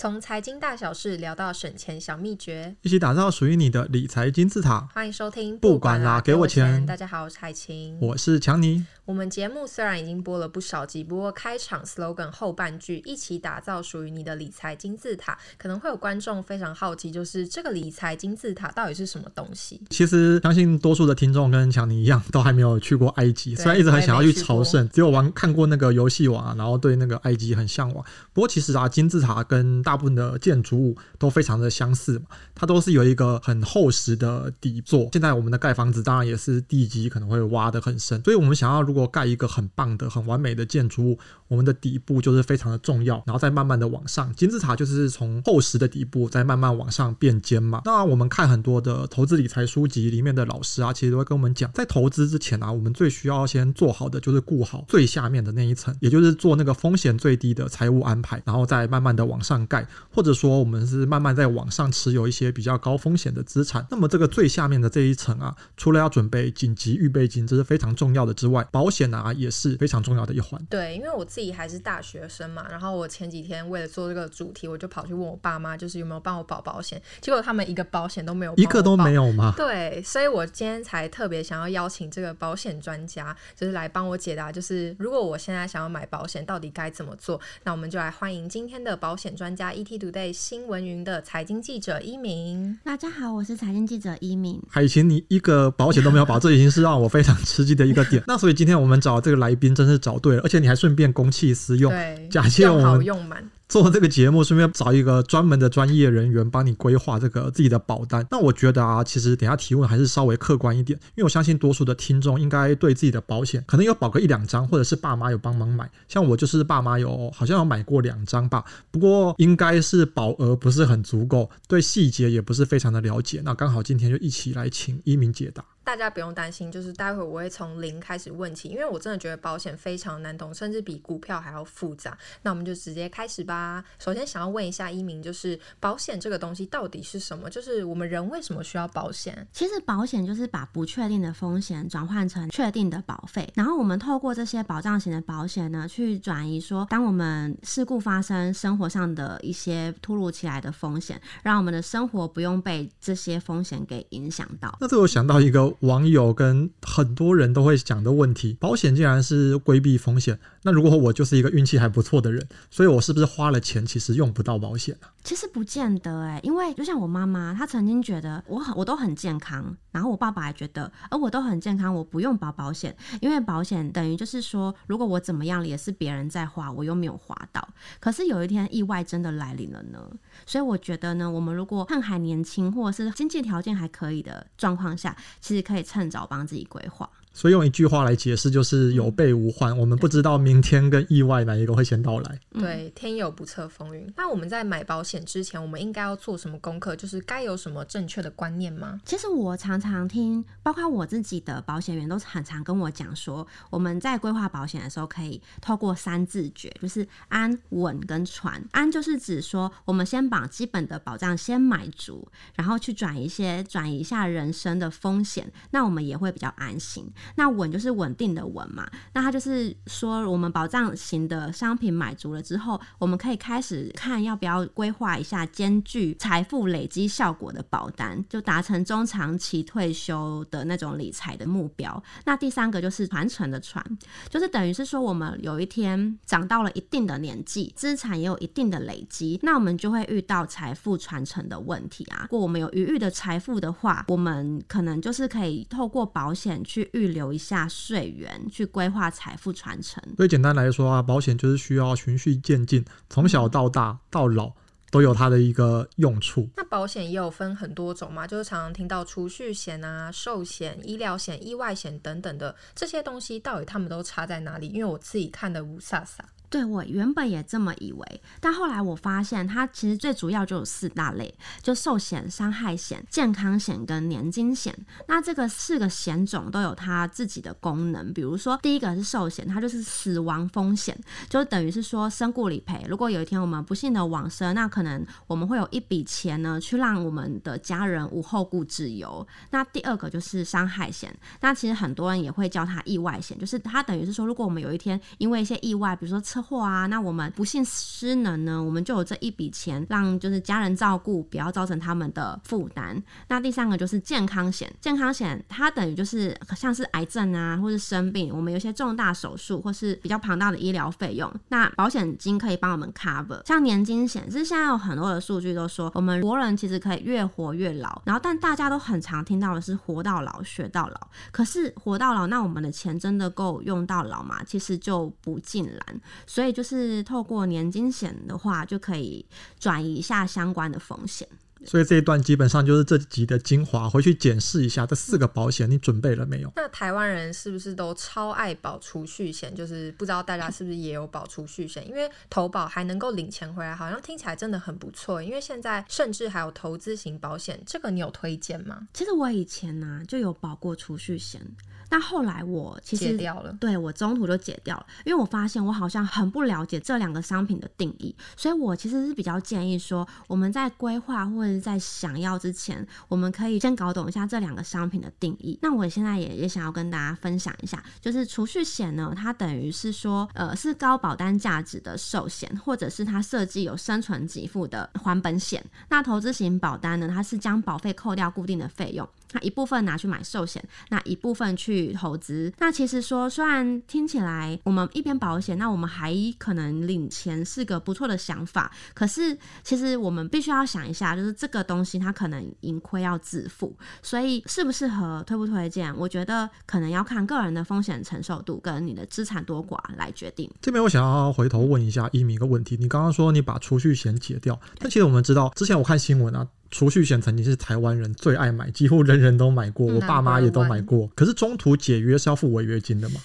从财经大小事聊到省钱小秘诀，一起打造属于你的理财金字塔。欢迎收听，不管啦，给我钱。大家好，我是海晴，我是强尼。我们节目虽然已经播了不少集，不过开场 slogan 后半句“一起打造属于你的理财金字塔”，可能会有观众非常好奇，就是这个理财金字塔到底是什么东西？其实相信多数的听众跟强尼一样，都还没有去过埃及，虽然一直很想要去朝圣，只有玩看过那个游戏王啊，然后对那个埃及很向往。不过其实啊，金字塔跟大部分的建筑物都非常的相似嘛，它都是有一个很厚实的底座。现在我们的盖房子当然也是地基可能会挖得很深，所以我们想要如果盖一个很棒的、很完美的建筑物，我们的底部就是非常的重要，然后再慢慢的往上。金字塔就是从厚实的底部再慢慢往上变尖嘛。那我们看很多的投资理财书籍里面的老师啊，其实都会跟我们讲，在投资之前啊，我们最需要先做好的就是顾好最下面的那一层，也就是做那个风险最低的财务安排，然后再慢慢的往上盖，或者说我们是慢慢在网上持有一些比较高风险的资产。那么这个最下面的这一层啊，除了要准备紧急预备金，这是非常重要的之外，保险啊也是非常重要的一环。对，因为我自己还是大学生嘛，然后我前几天为了做这个主题，我就跑去问我爸妈，就是有没有帮我保保险，结果他们一个保险都没有，一个都没有吗？对，所以我今天才特别想要邀请这个保险专家，就是来帮我解答，就是如果我现在想要买保险，到底该怎么做？那我们就来欢迎今天的保险专家 ETtoday 新闻云的财经记者一鸣。大家好，我是财经记者一鸣。海琴，你一个保险都没有保，这已经是让我非常吃惊的一个点。那所以今天我们找这个来宾真是找对了，而且你还顺便公器私用，对，假借我们用满。做这个节目，顺便找一个专门的专业人员帮你规划这个自己的保单。那我觉得啊，其实等下提问还是稍微客观一点，因为我相信多数的听众应该对自己的保险可能有保个一两张，或者是爸妈有帮忙买。像我就是爸妈有好像有买过两张吧，不过应该是保额不是很足够，对细节也不是非常的了解。那刚好今天就一起来请一鸣解答。大家不用担心，就是待会我会从零开始问起，因为我真的觉得保险非常难懂，甚至比股票还要复杂。那我们就直接开始吧。首先想要问一下一鸣，就是保险这个东西到底是什么？就是我们人为什么需要保险？其实保险就是把不确定的风险转换成确定的保费，然后我们透过这些保障型的保险呢，去转移说，当我们事故发生，生活上的一些突如其来的风险，让我们的生活不用被这些风险给影响到。那这我想到一个。网友跟很多人都会讲的问题：保险竟然是规避风险，那如果我就是一个运气还不错的人，所以我是不是花了钱其实用不到保险呢？其实不见得哎，因为就像我妈妈，她曾经觉得我很我都很健康，然后我爸爸也觉得，而我都很健康，我不用保保险，因为保险等于就是说，如果我怎么样了，也是别人在花，我又没有花到。可是有一天意外真的来临了呢，所以我觉得呢，我们如果看还年轻，或者是经济条件还可以的状况下，其实可以趁早帮自己规划。所以用一句话来解释，就是有备无患。我们不知道明天跟意外哪一个会先到来。对，天有不测风云。那我们在买保险之前，我们应该要做什么功课？就是该有什么正确的观念吗？其实我常常听，包括我自己的保险员都很常跟我讲说，我们在规划保险的时候，可以透过三字诀，就是安、稳跟传。安就是指说，我们先把基本的保障先买足，然后去转一些转移一下人生的风险，那我们也会比较安心。那稳就是稳定的稳嘛，那它就是说，我们保障型的商品买足了之后，我们可以开始看要不要规划一下兼具财富累积效果的保单，就达成中长期退休的那种理财的目标。那第三个就是传承的传，就是等于是说，我们有一天长到了一定的年纪，资产也有一定的累积，那我们就会遇到财富传承的问题啊。如果我们有余裕的财富的话，我们可能就是可以透过保险去预。留一下税源去规划财富传承。所以简单来说啊，保险就是需要循序渐进，从小到大到老都有它的一个用处。那保险也有分很多种嘛，就是常常听到储蓄险啊、寿险、医疗险、意外险等等的这些东西，到底他们都差在哪里？因为我自己看的雾煞煞。对，我原本也这么以为，但后来我发现它其实最主要就有四大类，就寿险、伤害险、健康险跟年金险。那这个四个险种都有它自己的功能，比如说第一个是寿险，它就是死亡风险，就等于是说身故理赔。如果有一天我们不幸的往生，那可能我们会有一笔钱呢，去让我们的家人无后顾之忧。那第二个就是伤害险，那其实很多人也会叫它意外险，就是它等于是说，如果我们有一天因为一些意外，比如说车车祸啊，那我们不幸失能呢，我们就有这一笔钱让就是家人照顾，不要造成他们的负担。那第三个就是健康险，健康险它等于就是像是癌症啊，或是生病，我们有些重大手术或是比较庞大的医疗费用，那保险金可以帮我们 cover。像年金险，其实现在有很多的数据都说，我们国人其实可以越活越老，然后但大家都很常听到的是活到老学到老，可是活到老，那我们的钱真的够用到老吗？其实就不尽然。所以就是透过年金险的话，就可以转移一下相关的风险。所以这一段基本上就是这集的精华，回去检视一下这四个保险你准备了没有？那台湾人是不是都超爱保储蓄险？就是不知道大家是不是也有保储蓄险？因为投保还能够领钱回来，好像听起来真的很不错。因为现在甚至还有投资型保险，这个你有推荐吗？其实我以前呢、啊、就有保过储蓄险。那后来我其实解掉了，对，我中途就解掉了，因为我发现我好像很不了解这两个商品的定义，所以我其实是比较建议说，我们在规划或者在想要之前，我们可以先搞懂一下这两个商品的定义。那我现在也也想要跟大家分享一下，就是储蓄险呢，它等于是说，呃，是高保单价值的寿险，或者是它设计有生存给付的还本险。那投资型保单呢，它是将保费扣掉固定的费用。那一部分拿去买寿险，那一部分去投资。那其实说，虽然听起来我们一边保险，那我们还可能领钱是个不错的想法。可是其实我们必须要想一下，就是这个东西它可能盈亏要自负，所以适不适合推不推荐，我觉得可能要看个人的风险承受度跟你的资产多寡来决定。这边我想要回头问一下一米一个问题，你刚刚说你把储蓄险解掉，但其实我们知道，之前我看新闻啊。储蓄险曾经是台湾人最爱买，几乎人人都买过，我爸妈也都买过。可是中途解约是要付违约金的吗？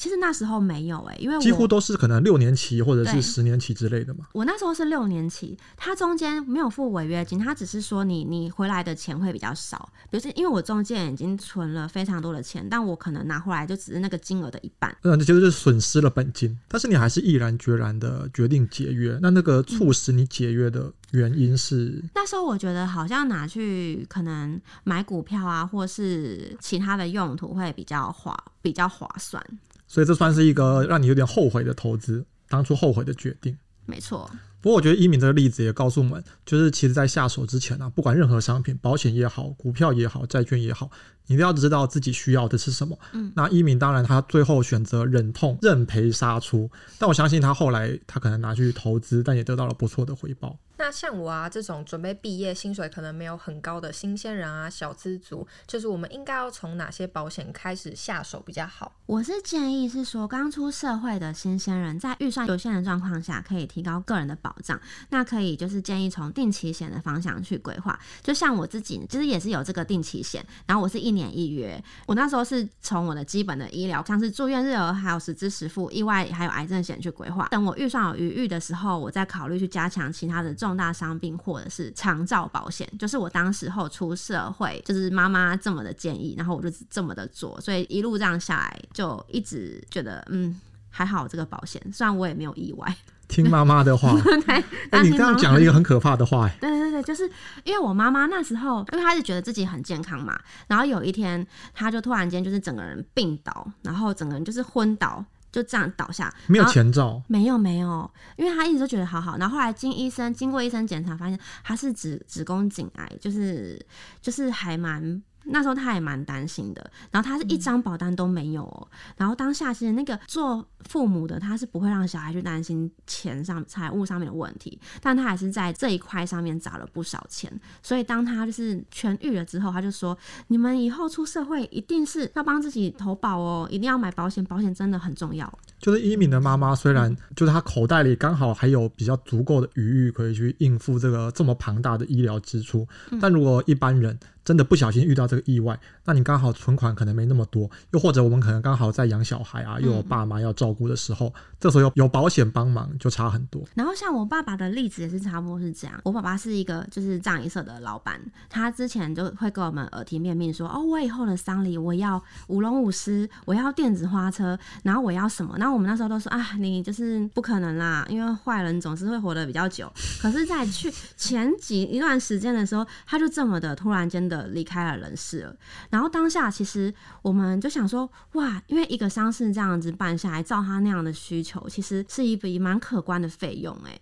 其实那时候没有哎、欸，因为我几乎都是可能六年期或者是十年期之类的嘛。我那时候是六年期，它中间没有付违约金，它只是说你你回来的钱会比较少。比如说，因为我中间已经存了非常多的钱，但我可能拿回来就只是那个金额的一半。嗯，其实就是损失了本金，但是你还是毅然决然的决定解约。那那个促使你解约的原因是？嗯、那时候我觉得好像拿去可能买股票啊，或是其他的用途会比较划比较划算。所以这算是一个让你有点后悔的投资，当初后悔的决定。没错。不过我觉得一敏这个例子也告诉我们，就是其实在下手之前啊，不管任何商品，保险也好，股票也好，债券也好，你都要知道自己需要的是什么。嗯。那一敏当然他最后选择忍痛认赔杀出，但我相信他后来他可能拿去投资，但也得到了不错的回报。那像我啊这种准备毕业、薪水可能没有很高的新鲜人啊、小资族，就是我们应该要从哪些保险开始下手比较好？我是建议是说，刚出社会的新鲜人在预算有限的状况下，可以提高个人的保障。那可以就是建议从定期险的方向去规划。就像我自己，其实也是有这个定期险，然后我是一年一约。我那时候是从我的基本的医疗，像是住院日额、还有实支实付、意外还有癌症险去规划。等我预算有余裕的时候，我再考虑去加强其他的重。重大伤病或者是长照保险，就是我当时候出社会，就是妈妈这么的建议，然后我就这么的做，所以一路这样下来，就一直觉得嗯还好这个保险，虽然我也没有意外。听妈妈的话，对，欸、你刚刚讲了一个很可怕的话，哎，对对对，就是因为我妈妈那时候，因为她是觉得自己很健康嘛，然后有一天她就突然间就是整个人病倒，然后整个人就是昏倒。就这样倒下，没有前兆，没有没有，因为他一直都觉得好好，然后后来经医生经过医生检查，发现他是子子宫颈癌，就是就是还蛮。那时候他也蛮担心的，然后他是一张保单都没有，喔，然后当下其实那个做父母的他是不会让小孩去担心钱上财务上面的问题，但他还是在这一块上面砸了不少钱，所以当他就是痊愈了之后，他就说：你们以后出社会一定是要帮自己投保哦，一定要买保险，保险真的很重要。就是一鸣的妈妈，虽然就是他口袋里刚好还有比较足够的余裕可以去应付这个这么庞大的医疗支出，但如果一般人。真的不小心遇到这个意外，那你刚好存款可能没那么多，又或者我们可能刚好在养小孩啊，又有爸妈要照顾的时候，嗯、这时候有有保险帮忙就差很多。然后像我爸爸的例子也是差不多是这样，我爸爸是一个就是葬仪社的老板，他之前就会跟我们耳提面命说，哦，我以后的丧礼我要舞龙舞狮，我要电子花车，然后我要什么？那后我们那时候都说啊，你就是不可能啦，因为坏人总是会活得比较久。可是，在去前几一段时间的时候，他就这么的突然间的离开了人世了。然后当下其实我们就想说，哇，因为一个丧事这样子办下来，照他那样的需求，其实是一笔蛮可观的费用哎。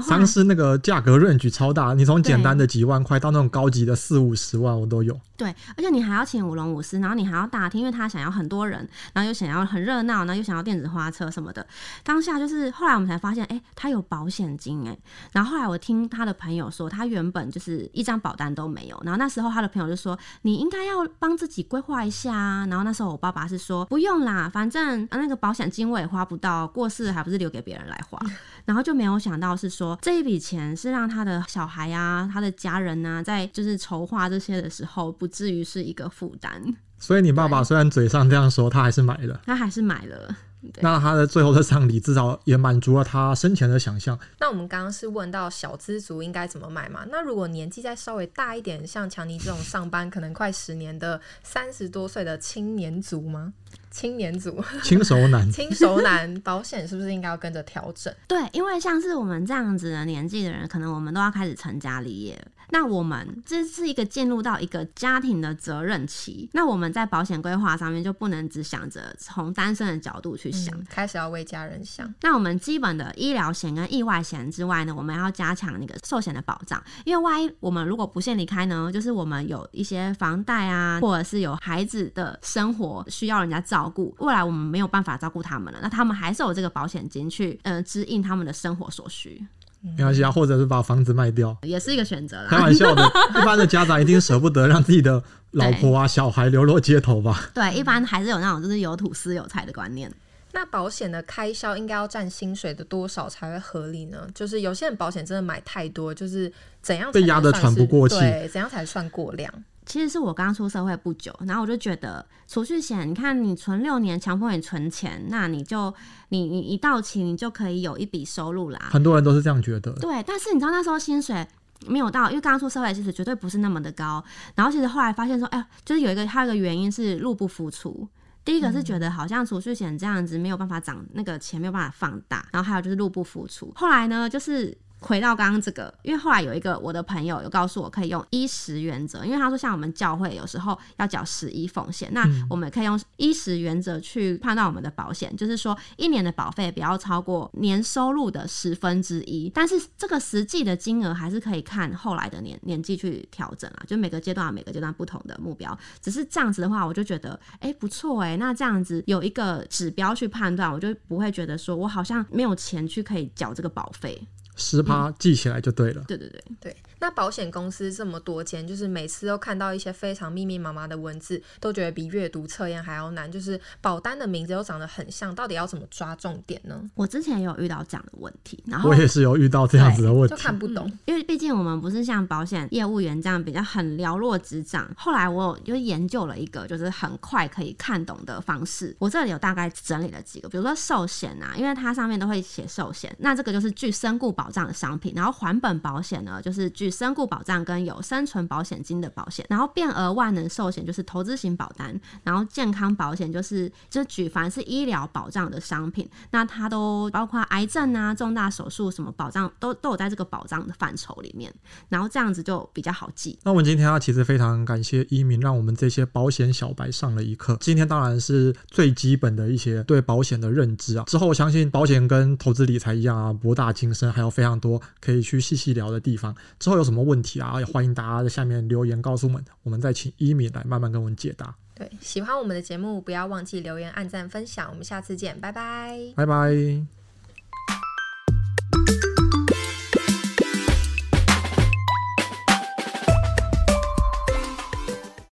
丧事那个价格 range 超大，你从简单的几万块到那种高级的四五十万，我都有。对，而且你还要请舞龙舞狮，然后你还要大厅，因为他想要很多人，然后又想要很热闹，然后又想要电子花车什么的。当下就是后来我们才发现，哎、欸，他有保险金哎。然后后来我听他的朋友说，他原本就是一张保单都没有。然后那时候他的朋友就说，你应该要帮自己规划一下啊。然后那时候我爸爸是说，不用啦，反正那个保险金我也花不到，过世还不是留给别人来花。然后就没有想到是说这一笔钱是让他的小孩啊，他的家人啊，在就是筹划这些的时候不至于是一个负担，所以你爸爸虽然嘴上这样说，他还是买了，他还是买了。那他的最后的葬礼至少也满足了他生前的想象。那我们刚刚是问到小资族应该怎么买嘛？那如果年纪再稍微大一点，像强尼这种上班可能快十年的三十多岁的青年族吗？青年族，轻熟男，轻熟男，保险是不是应该要跟着调整？对，因为像是我们这样子的年纪的人，可能我们都要开始成家立业。那我们这是一个进入到一个家庭的责任期，那我们在保险规划上面就不能只想着从单身的角度去想，嗯，开始要为家人想。那我们基本的医疗险跟意外险之外呢，我们要加强那个寿险的保障，因为万一我们如果不幸离开呢，就是我们有一些房贷啊，或者是有孩子的生活需要人家照顾，未来我们没有办法照顾他们了，那他们还是有这个保险金去呃支应他们的生活所需。没关系啊，或者是把房子卖掉，也是一个选择啦。开玩笑的，一般的家长一定舍不得让自己的老婆啊、小孩流落街头吧？对，一般还是有那种就是有土司有财的观念。那保险的开销应该要占薪水的多少才会合理呢？就是有些人保险真的买太多，就是怎样被压得喘不过气？对，怎样才算过量？其实是我刚出社会不久，然后我就觉得储蓄险，你看你存六年，强迫你存钱，那你就你你一到期，你就可以有一笔收入啦。很多人都是这样觉得。对，但是你知道那时候薪水没有到，因为刚出社会其实绝对不是那么的高。然后其实后来发现说，哎，就是有一个还有一个原因是入不敷出。第一个是觉得好像储蓄险这样子没有办法涨，那个钱没有办法放大。然后还有就是入不敷出。后来呢，就是。回到刚刚这个，因为后来有一个我的朋友有告诉我，可以用衣食原则，因为他说像我们教会有时候要缴十一奉献，那我们可以用衣食原则去判断我们的保险，就是说一年的保费不要超过年收入的十分之一，但是这个实际的金额还是可以看后来的年年纪去调整啊，就每个阶段有每个阶段不同的目标，只是这样子的话，我就觉得哎、欸、不错哎、欸，那这样子有一个指标去判断，我就不会觉得说我好像没有钱去可以缴这个保费。十趴记起来就对了。对对对对。那保险公司这么多间，就是每次都看到一些非常密密麻麻的文字，都觉得比阅读测验还要难。就是保单的名字又长得很像，到底要怎么抓重点呢？我之前也有遇到这样的问题，然后我也是有遇到这样子的问题，就看不懂。嗯、因为毕竟我们不是像保险业务员这样比较很寥落指掌。后来我就研究了一个，就是很快可以看懂的方式。我这里有大概整理了几个，比如说寿险啊，因为它上面都会写寿险，那这个就是据身故保障的商品。然后还本保险呢，就是具身故保障跟有生存保险金的保险，然后变额万能寿险就是投资型保单，然后健康保险就是就举凡是医疗保障的商品，那它都包括癌症啊、重大手术什么保障都都有在这个保障的范畴里面，然后这样子就比较好记。那我们今天啊，其实非常感谢一鸣，让我们这些保险小白上了一课。今天当然是最基本的一些对保险的认知啊，之后我相信保险跟投资理财一样啊，博大精深，还有非常多可以去细细聊的地方。之后有什么问题啊？也欢迎大家在下面留言告诉我们，我们再请一米来慢慢跟我们解答。对，喜欢我们的节目，不要忘记留言、按赞、分享。我们下次见，拜拜，拜拜。